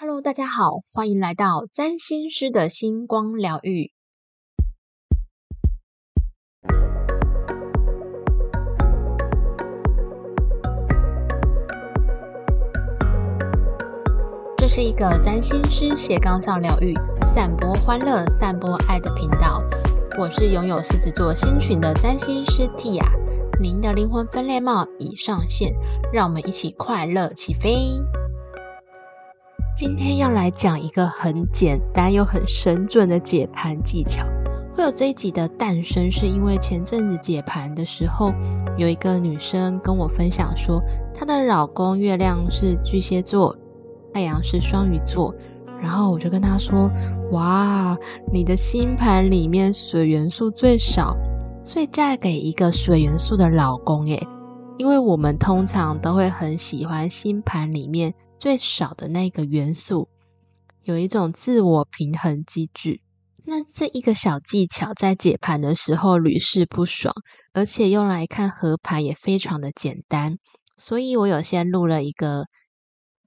Hello，大家好，欢迎来到占星师的星光疗愈。这是一个占星师斜杠上疗愈、散播欢乐、散播爱的频道。我是拥有狮子座星群的占星师 Tia，您的灵魂分类帽已上线，让我们一起快乐起飞。今天要来讲一个很简单又很神准的解盘技巧。会有这一集的诞生，是因为前阵子解盘的时候，有一个女生跟我分享说，她的老公月亮是巨蟹座，太阳是双鱼座。然后我就跟她说：“哇，你的星盘里面水元素最少，所以嫁给一个水元素的老公，诶，因为我们通常都会很喜欢星盘里面。”最少的那个元素，有一种自我平衡机制。那这一个小技巧在解盘的时候屡试不爽，而且用来看合盘也非常的简单。所以我有先录了一个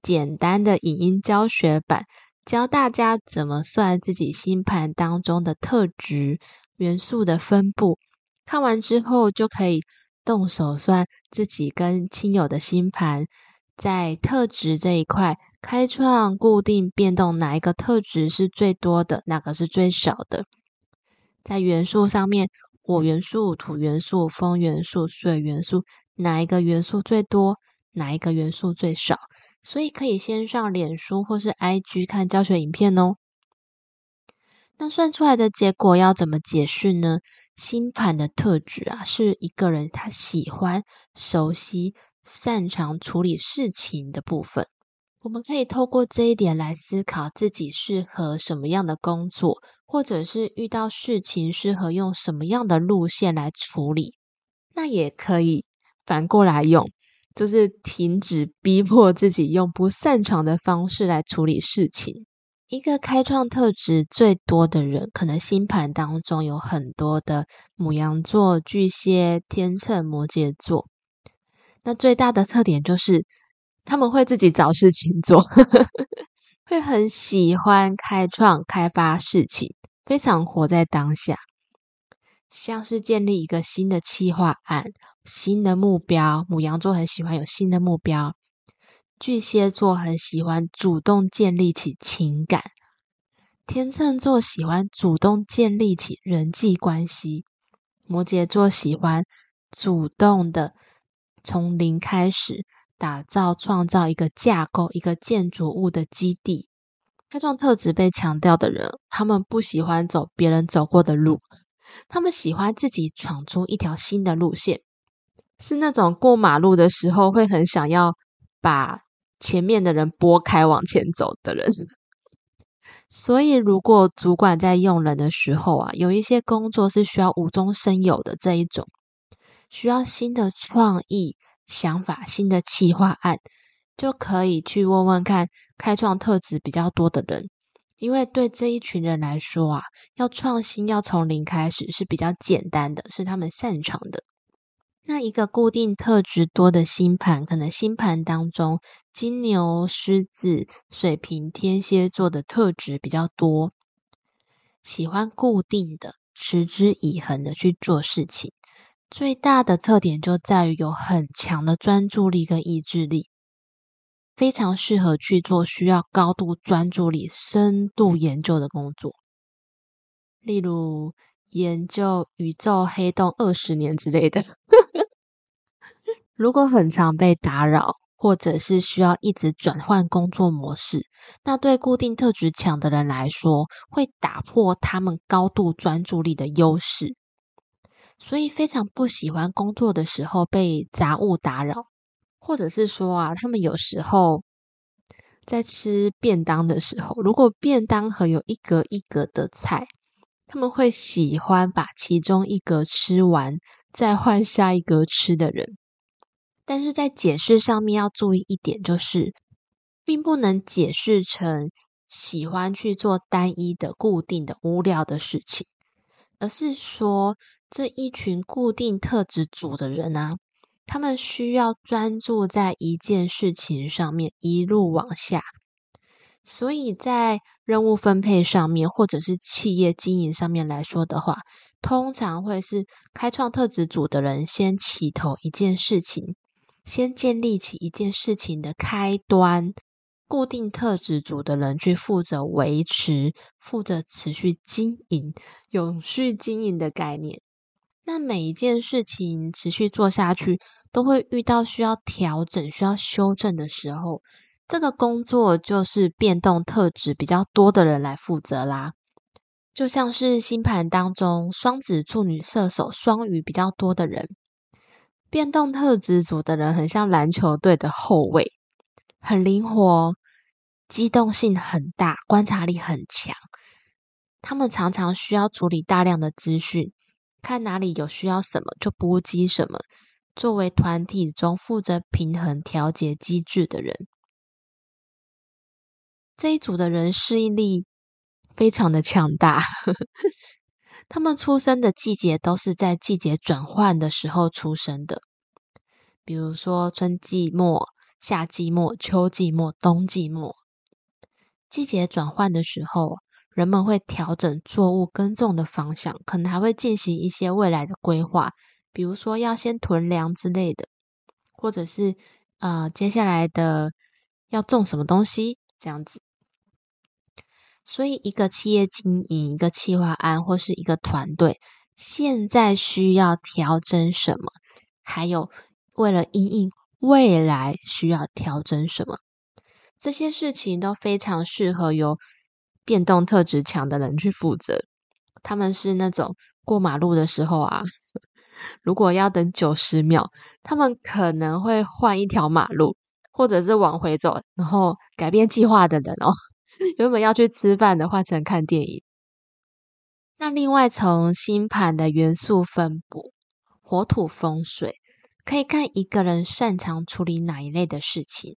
简单的影音教学版，教大家怎么算自己星盘当中的特质元素的分布。看完之后就可以动手算自己跟亲友的星盘。在特质这一块，开创、固定、变动，哪一个特质是最多的？哪个是最少的？在元素上面，火元素、土元素、风元素、水元素，哪一个元素最多？哪一个元素最少？所以可以先上脸书或是 IG 看教学影片哦。那算出来的结果要怎么解释呢？星盘的特质啊，是一个人他喜欢、熟悉。擅长处理事情的部分，我们可以透过这一点来思考自己适合什么样的工作，或者是遇到事情适合用什么样的路线来处理。那也可以反过来用，就是停止逼迫自己用不擅长的方式来处理事情。一个开创特质最多的人，可能星盘当中有很多的母羊座、巨蟹、天秤、摩羯座。那最大的特点就是他们会自己找事情做，会很喜欢开创、开发事情，非常活在当下。像是建立一个新的企划案、新的目标，母羊座很喜欢有新的目标；巨蟹座很喜欢主动建立起情感；天秤座喜欢主动建立起人际关系；摩羯座喜欢主动的。从零开始打造、创造一个架构、一个建筑物的基地。开创特质被强调的人，他们不喜欢走别人走过的路，他们喜欢自己闯出一条新的路线。是那种过马路的时候会很想要把前面的人拨开往前走的人。所以，如果主管在用人的时候啊，有一些工作是需要无中生有的这一种。需要新的创意想法、新的企划案，就可以去问问看开创特质比较多的人，因为对这一群人来说啊，要创新、要从零开始是比较简单的，是他们擅长的。那一个固定特质多的星盘，可能星盘当中金牛、狮子、水瓶、天蝎座的特质比较多，喜欢固定的、持之以恒的去做事情。最大的特点就在于有很强的专注力跟意志力，非常适合去做需要高度专注力、深度研究的工作，例如研究宇宙黑洞二十年之类的。如果很常被打扰，或者是需要一直转换工作模式，那对固定特质强的人来说，会打破他们高度专注力的优势。所以非常不喜欢工作的时候被杂物打扰，或者是说啊，他们有时候在吃便当的时候，如果便当盒有一格一格的菜，他们会喜欢把其中一格吃完，再换下一格吃的人。但是在解释上面要注意一点，就是并不能解释成喜欢去做单一的、固定的、无聊的事情，而是说。这一群固定特质组的人啊，他们需要专注在一件事情上面，一路往下，所以在任务分配上面，或者是企业经营上面来说的话，通常会是开创特质组的人先起头一件事情，先建立起一件事情的开端。固定特质组的人去负责维持、负责持续经营、永续经营的概念。那每一件事情持续做下去，都会遇到需要调整、需要修正的时候。这个工作就是变动特质比较多的人来负责啦。就像是星盘当中，双子、处女、射手、双鱼比较多的人，变动特质组的人很像篮球队的后卫，很灵活。机动性很大，观察力很强。他们常常需要处理大量的资讯，看哪里有需要什么就波及什么。作为团体中负责平衡调节机制的人，这一组的人适应力非常的强大。他们出生的季节都是在季节转换的时候出生的，比如说春季末、夏季末、秋季末、冬季末。季节转换的时候，人们会调整作物耕种的方向，可能还会进行一些未来的规划，比如说要先囤粮之类的，或者是呃接下来的要种什么东西这样子。所以，一个企业经营、一个企划案或是一个团队，现在需要调整什么？还有，为了应应未来需要调整什么？这些事情都非常适合由变动特质强的人去负责。他们是那种过马路的时候啊，如果要等九十秒，他们可能会换一条马路，或者是往回走，然后改变计划的人哦。原本要去吃饭的，换成看电影。那另外从星盘的元素分布，火土风水，可以看一个人擅长处理哪一类的事情。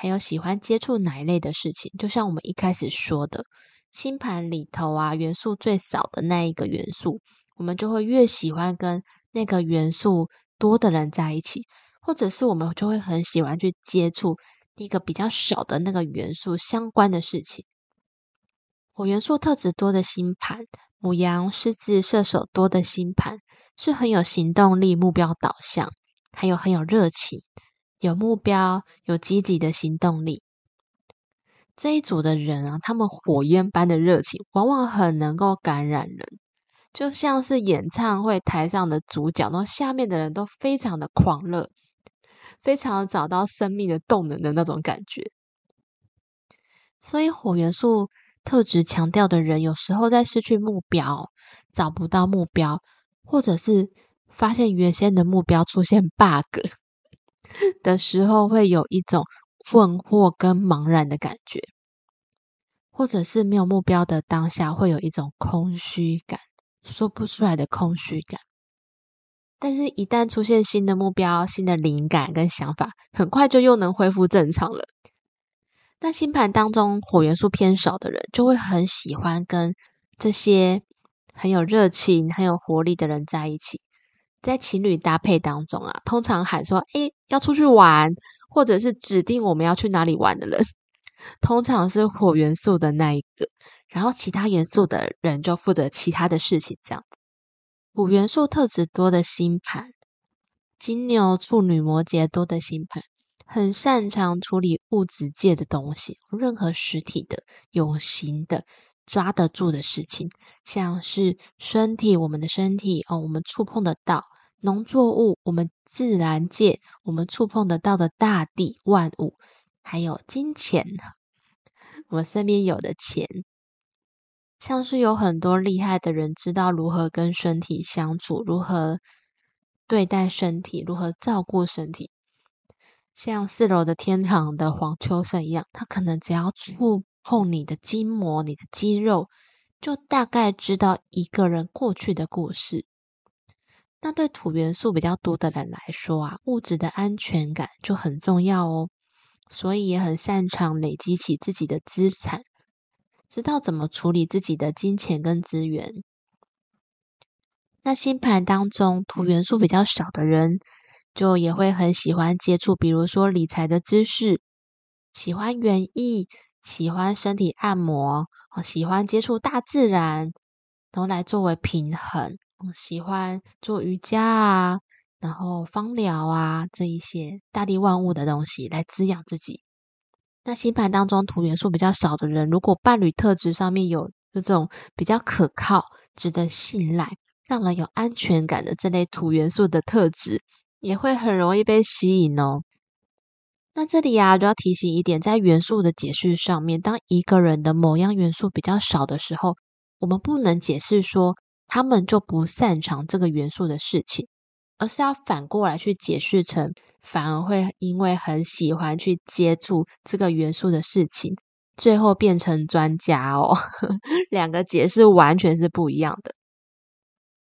还有喜欢接触哪一类的事情？就像我们一开始说的，星盘里头啊，元素最少的那一个元素，我们就会越喜欢跟那个元素多的人在一起，或者是我们就会很喜欢去接触一个比较少的那个元素相关的事情。火元素特质多的星盘，母羊、狮子、射手多的星盘，是很有行动力、目标导向，还有很有热情。有目标，有积极的行动力，这一组的人啊，他们火焰般的热情，往往很能够感染人，就像是演唱会台上的主角，然后下面的人都非常的狂热，非常找到生命的动能的那种感觉。所以，火元素特质强调的人，有时候在失去目标、找不到目标，或者是发现原先的目标出现 bug。的时候会有一种困惑跟茫然的感觉，或者是没有目标的当下会有一种空虚感，说不出来的空虚感。但是，一旦出现新的目标、新的灵感跟想法，很快就又能恢复正常了。那星盘当中火元素偏少的人，就会很喜欢跟这些很有热情、很有活力的人在一起。在情侣搭配当中啊，通常喊说：“哎，要出去玩，或者是指定我们要去哪里玩的人，通常是火元素的那一个，然后其他元素的人就负责其他的事情。这样子，五元素特质多的星盘，金牛、处女、摩羯多的星盘，很擅长处理物质界的东西，任何实体的、有形的。”抓得住的事情，像是身体，我们的身体哦，我们触碰得到农作物，我们自然界，我们触碰得到的大地万物，还有金钱，我身边有的钱，像是有很多厉害的人知道如何跟身体相处，如何对待身体，如何照顾身体，像四楼的天堂的黄秋生一样，他可能只要触。碰你的筋膜，你的肌肉，就大概知道一个人过去的故事。那对土元素比较多的人来说啊，物质的安全感就很重要哦，所以也很擅长累积起自己的资产，知道怎么处理自己的金钱跟资源。那星盘当中土元素比较少的人，就也会很喜欢接触，比如说理财的知识，喜欢园艺。喜欢身体按摩，喜欢接触大自然，都来作为平衡。喜欢做瑜伽啊，然后芳疗啊这一些大地万物的东西来滋养自己。那星盘当中土元素比较少的人，如果伴侣特质上面有这种比较可靠、值得信赖、让人有安全感的这类土元素的特质，也会很容易被吸引哦。那这里啊，就要提醒一点，在元素的解释上面，当一个人的某样元素比较少的时候，我们不能解释说他们就不擅长这个元素的事情，而是要反过来去解释成，反而会因为很喜欢去接触这个元素的事情，最后变成专家哦。两个解释完全是不一样的。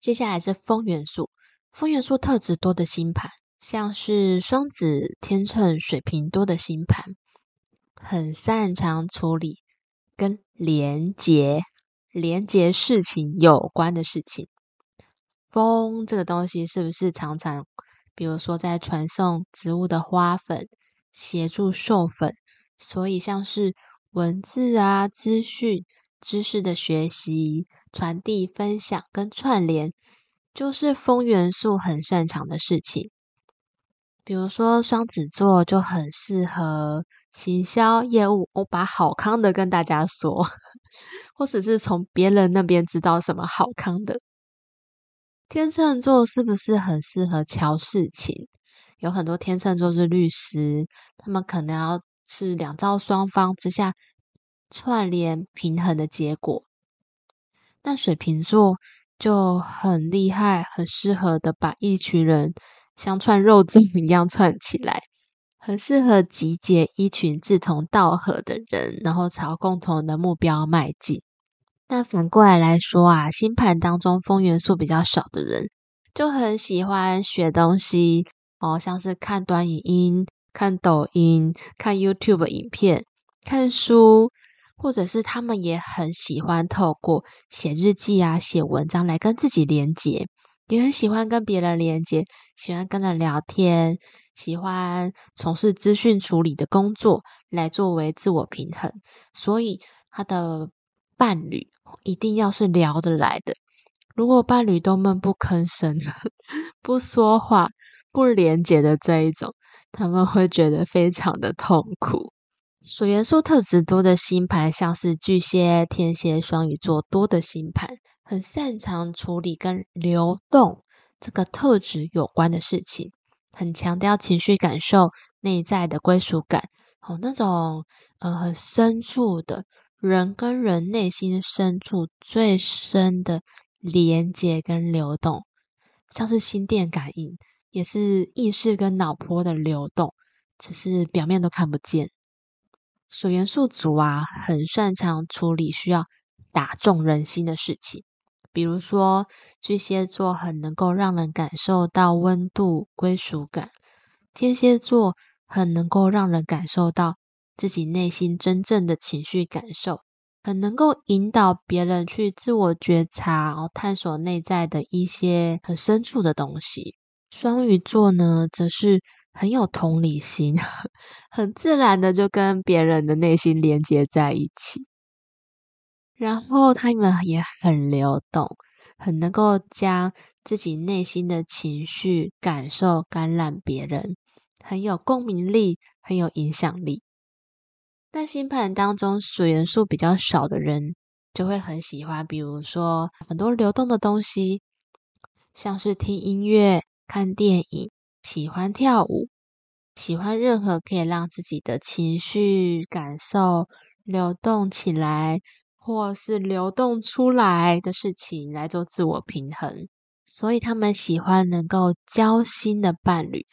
接下来是风元素，风元素特质多的星盘。像是双子、天秤、水瓶多的星盘，很擅长处理跟连接、连接事情有关的事情。风这个东西是不是常常，比如说在传送植物的花粉，协助授粉，所以像是文字啊、资讯、知识的学习、传递、分享跟串联，就是风元素很擅长的事情。比如说双子座就很适合行销业务，我把好康的跟大家说，或者是从别人那边知道什么好康的。天秤座是不是很适合敲事情？有很多天秤座是律师，他们可能要是两造双方之下串联平衡的结果。但水瓶座就很厉害，很适合的把一群人。像串肉粽一样串起来，很适合集结一群志同道合的人，然后朝共同的目标迈进。但反过来来说啊，星盘当中风元素比较少的人，就很喜欢学东西哦，像是看短影音、看抖音、看 YouTube 影片、看书，或者是他们也很喜欢透过写日记啊、写文章来跟自己连接。也很喜欢跟别人连接，喜欢跟人聊天，喜欢从事资讯处理的工作来作为自我平衡。所以他的伴侣一定要是聊得来的。如果伴侣都闷不吭声、不说话、不连接的这一种，他们会觉得非常的痛苦。水元素特质多的星盘，像是巨蟹、天蝎、双鱼座多的星盘。很擅长处理跟流动这个特质有关的事情，很强调情绪感受、内在的归属感，哦，那种呃很深处的人跟人内心深处最深的连接跟流动，像是心电感应，也是意识跟脑波的流动，只是表面都看不见。水元素族啊，很擅长处理需要打中人心的事情。比如说，巨蟹座很能够让人感受到温度、归属感；天蝎座很能够让人感受到自己内心真正的情绪感受，很能够引导别人去自我觉察，然后探索内在的一些很深处的东西。双鱼座呢，则是很有同理心，很自然的就跟别人的内心连接在一起。然后他们也很流动，很能够将自己内心的情绪感受感染别人，很有共鸣力，很有影响力。但星盘当中水元素比较少的人，就会很喜欢，比如说很多流动的东西，像是听音乐、看电影，喜欢跳舞，喜欢任何可以让自己的情绪感受流动起来。或是流动出来的事情来做自我平衡，所以他们喜欢能够交心的伴侣，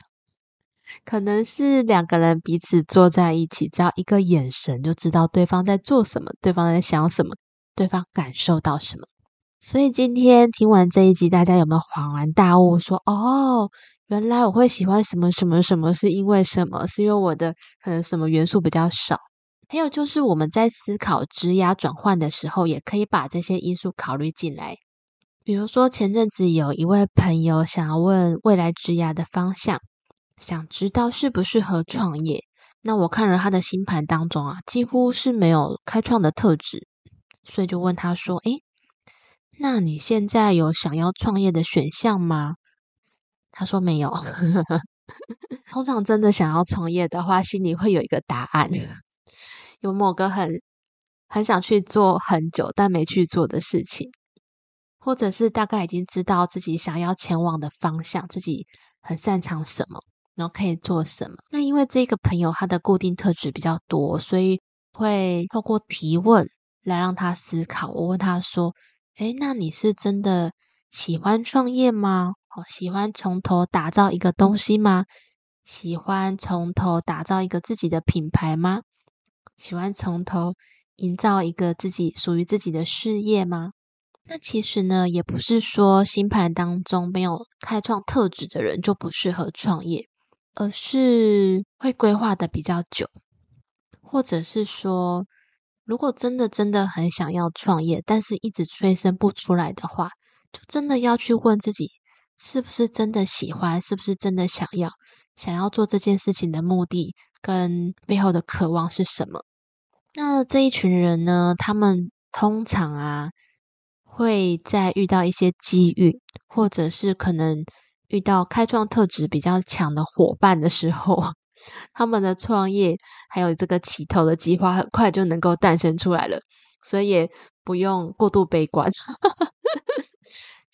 可能是两个人彼此坐在一起，只要一个眼神就知道对方在做什么，对方在想什么，对方感受到什么。所以今天听完这一集，大家有没有恍然大悟？说哦，原来我会喜欢什么什么什么，是因为什么？是因为我的可能什么元素比较少？还有就是我们在思考职涯转换的时候，也可以把这些因素考虑进来。比如说前阵子有一位朋友想要问未来职涯的方向，想知道适不适合创业，那我看了他的星盘当中啊，几乎是没有开创的特质，所以就问他说：“诶，那你现在有想要创业的选项吗？”他说没有。通常真的想要创业的话，心里会有一个答案，有某个很很想去做很久但没去做的事情，或者是大概已经知道自己想要前往的方向，自己很擅长什么。然后可以做什么？那因为这个朋友他的固定特质比较多，所以会透过提问来让他思考。我问他说：“诶，那你是真的喜欢创业吗？哦，喜欢从头打造一个东西吗？喜欢从头打造一个自己的品牌吗？喜欢从头营造一个自己属于自己的事业吗？”那其实呢，也不是说星盘当中没有开创特质的人就不适合创业。而是会规划的比较久，或者是说，如果真的真的很想要创业，但是一直催生不出来的话，就真的要去问自己，是不是真的喜欢，是不是真的想要，想要做这件事情的目的跟背后的渴望是什么？那这一群人呢，他们通常啊，会在遇到一些机遇，或者是可能。遇到开创特质比较强的伙伴的时候，他们的创业还有这个起头的计划很快就能够诞生出来了，所以也不用过度悲观。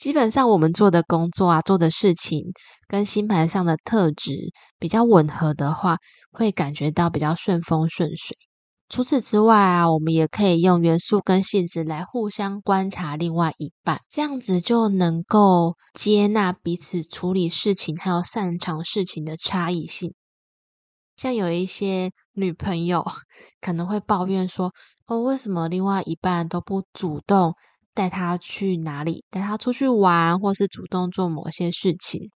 基本上我们做的工作啊，做的事情跟星盘上的特质比较吻合的话，会感觉到比较顺风顺水。除此之外啊，我们也可以用元素跟性质来互相观察另外一半，这样子就能够接纳彼此处理事情还有擅长事情的差异性。像有一些女朋友 可能会抱怨说：“哦，为什么另外一半都不主动带他去哪里，带他出去玩，或是主动做某些事情？”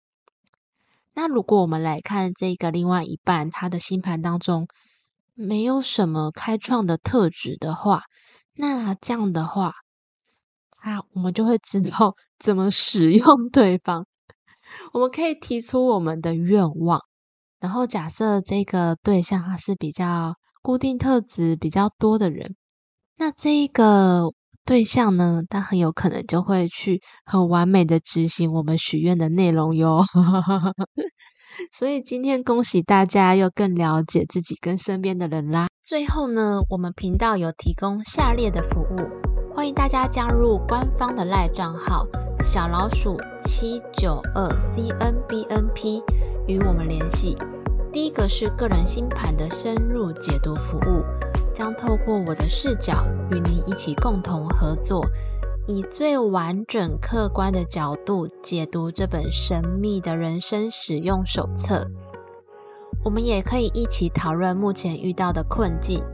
那如果我们来看这个另外一半，他的星盘当中。没有什么开创的特质的话，那这样的话，啊，我们就会知道 怎么使用对方。我们可以提出我们的愿望，然后假设这个对象他是比较固定特质比较多的人，那这一个对象呢，他很有可能就会去很完美的执行我们许愿的内容哟。所以今天恭喜大家又更了解自己跟身边的人啦。最后呢，我们频道有提供下列的服务，欢迎大家加入官方的赖账号小老鼠七九二 C N B N P 与我们联系。第一个是个人星盘的深入解读服务，将透过我的视角与您一起共同合作。以最完整、客观的角度解读这本神秘的人生使用手册。我们也可以一起讨论目前遇到的困境，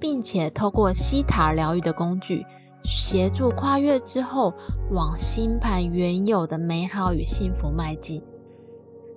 并且透过西塔疗愈的工具，协助跨越之后往星盘原有的美好与幸福迈进。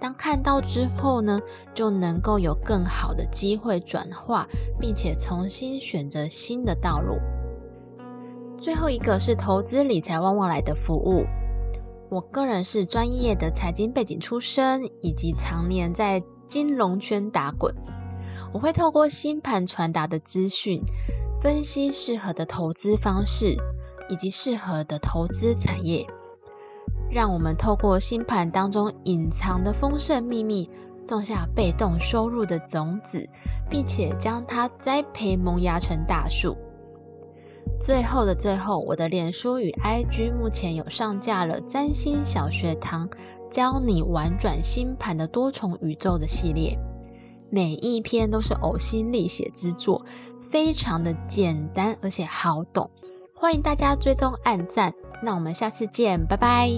当看到之后呢，就能够有更好的机会转化，并且重新选择新的道路。最后一个是投资理财旺旺来的服务。我个人是专业的财经背景出身，以及常年在金融圈打滚。我会透过星盘传达的资讯，分析适合的投资方式，以及适合的投资产业，让我们透过星盘当中隐藏的丰盛秘密，种下被动收入的种子，并且将它栽培萌芽成大树。最后的最后，我的脸书与 IG 目前有上架了占星小学堂，教你玩转星盘的多重宇宙的系列，每一篇都是呕心沥血之作，非常的简单而且好懂，欢迎大家追踪按赞，那我们下次见，拜拜。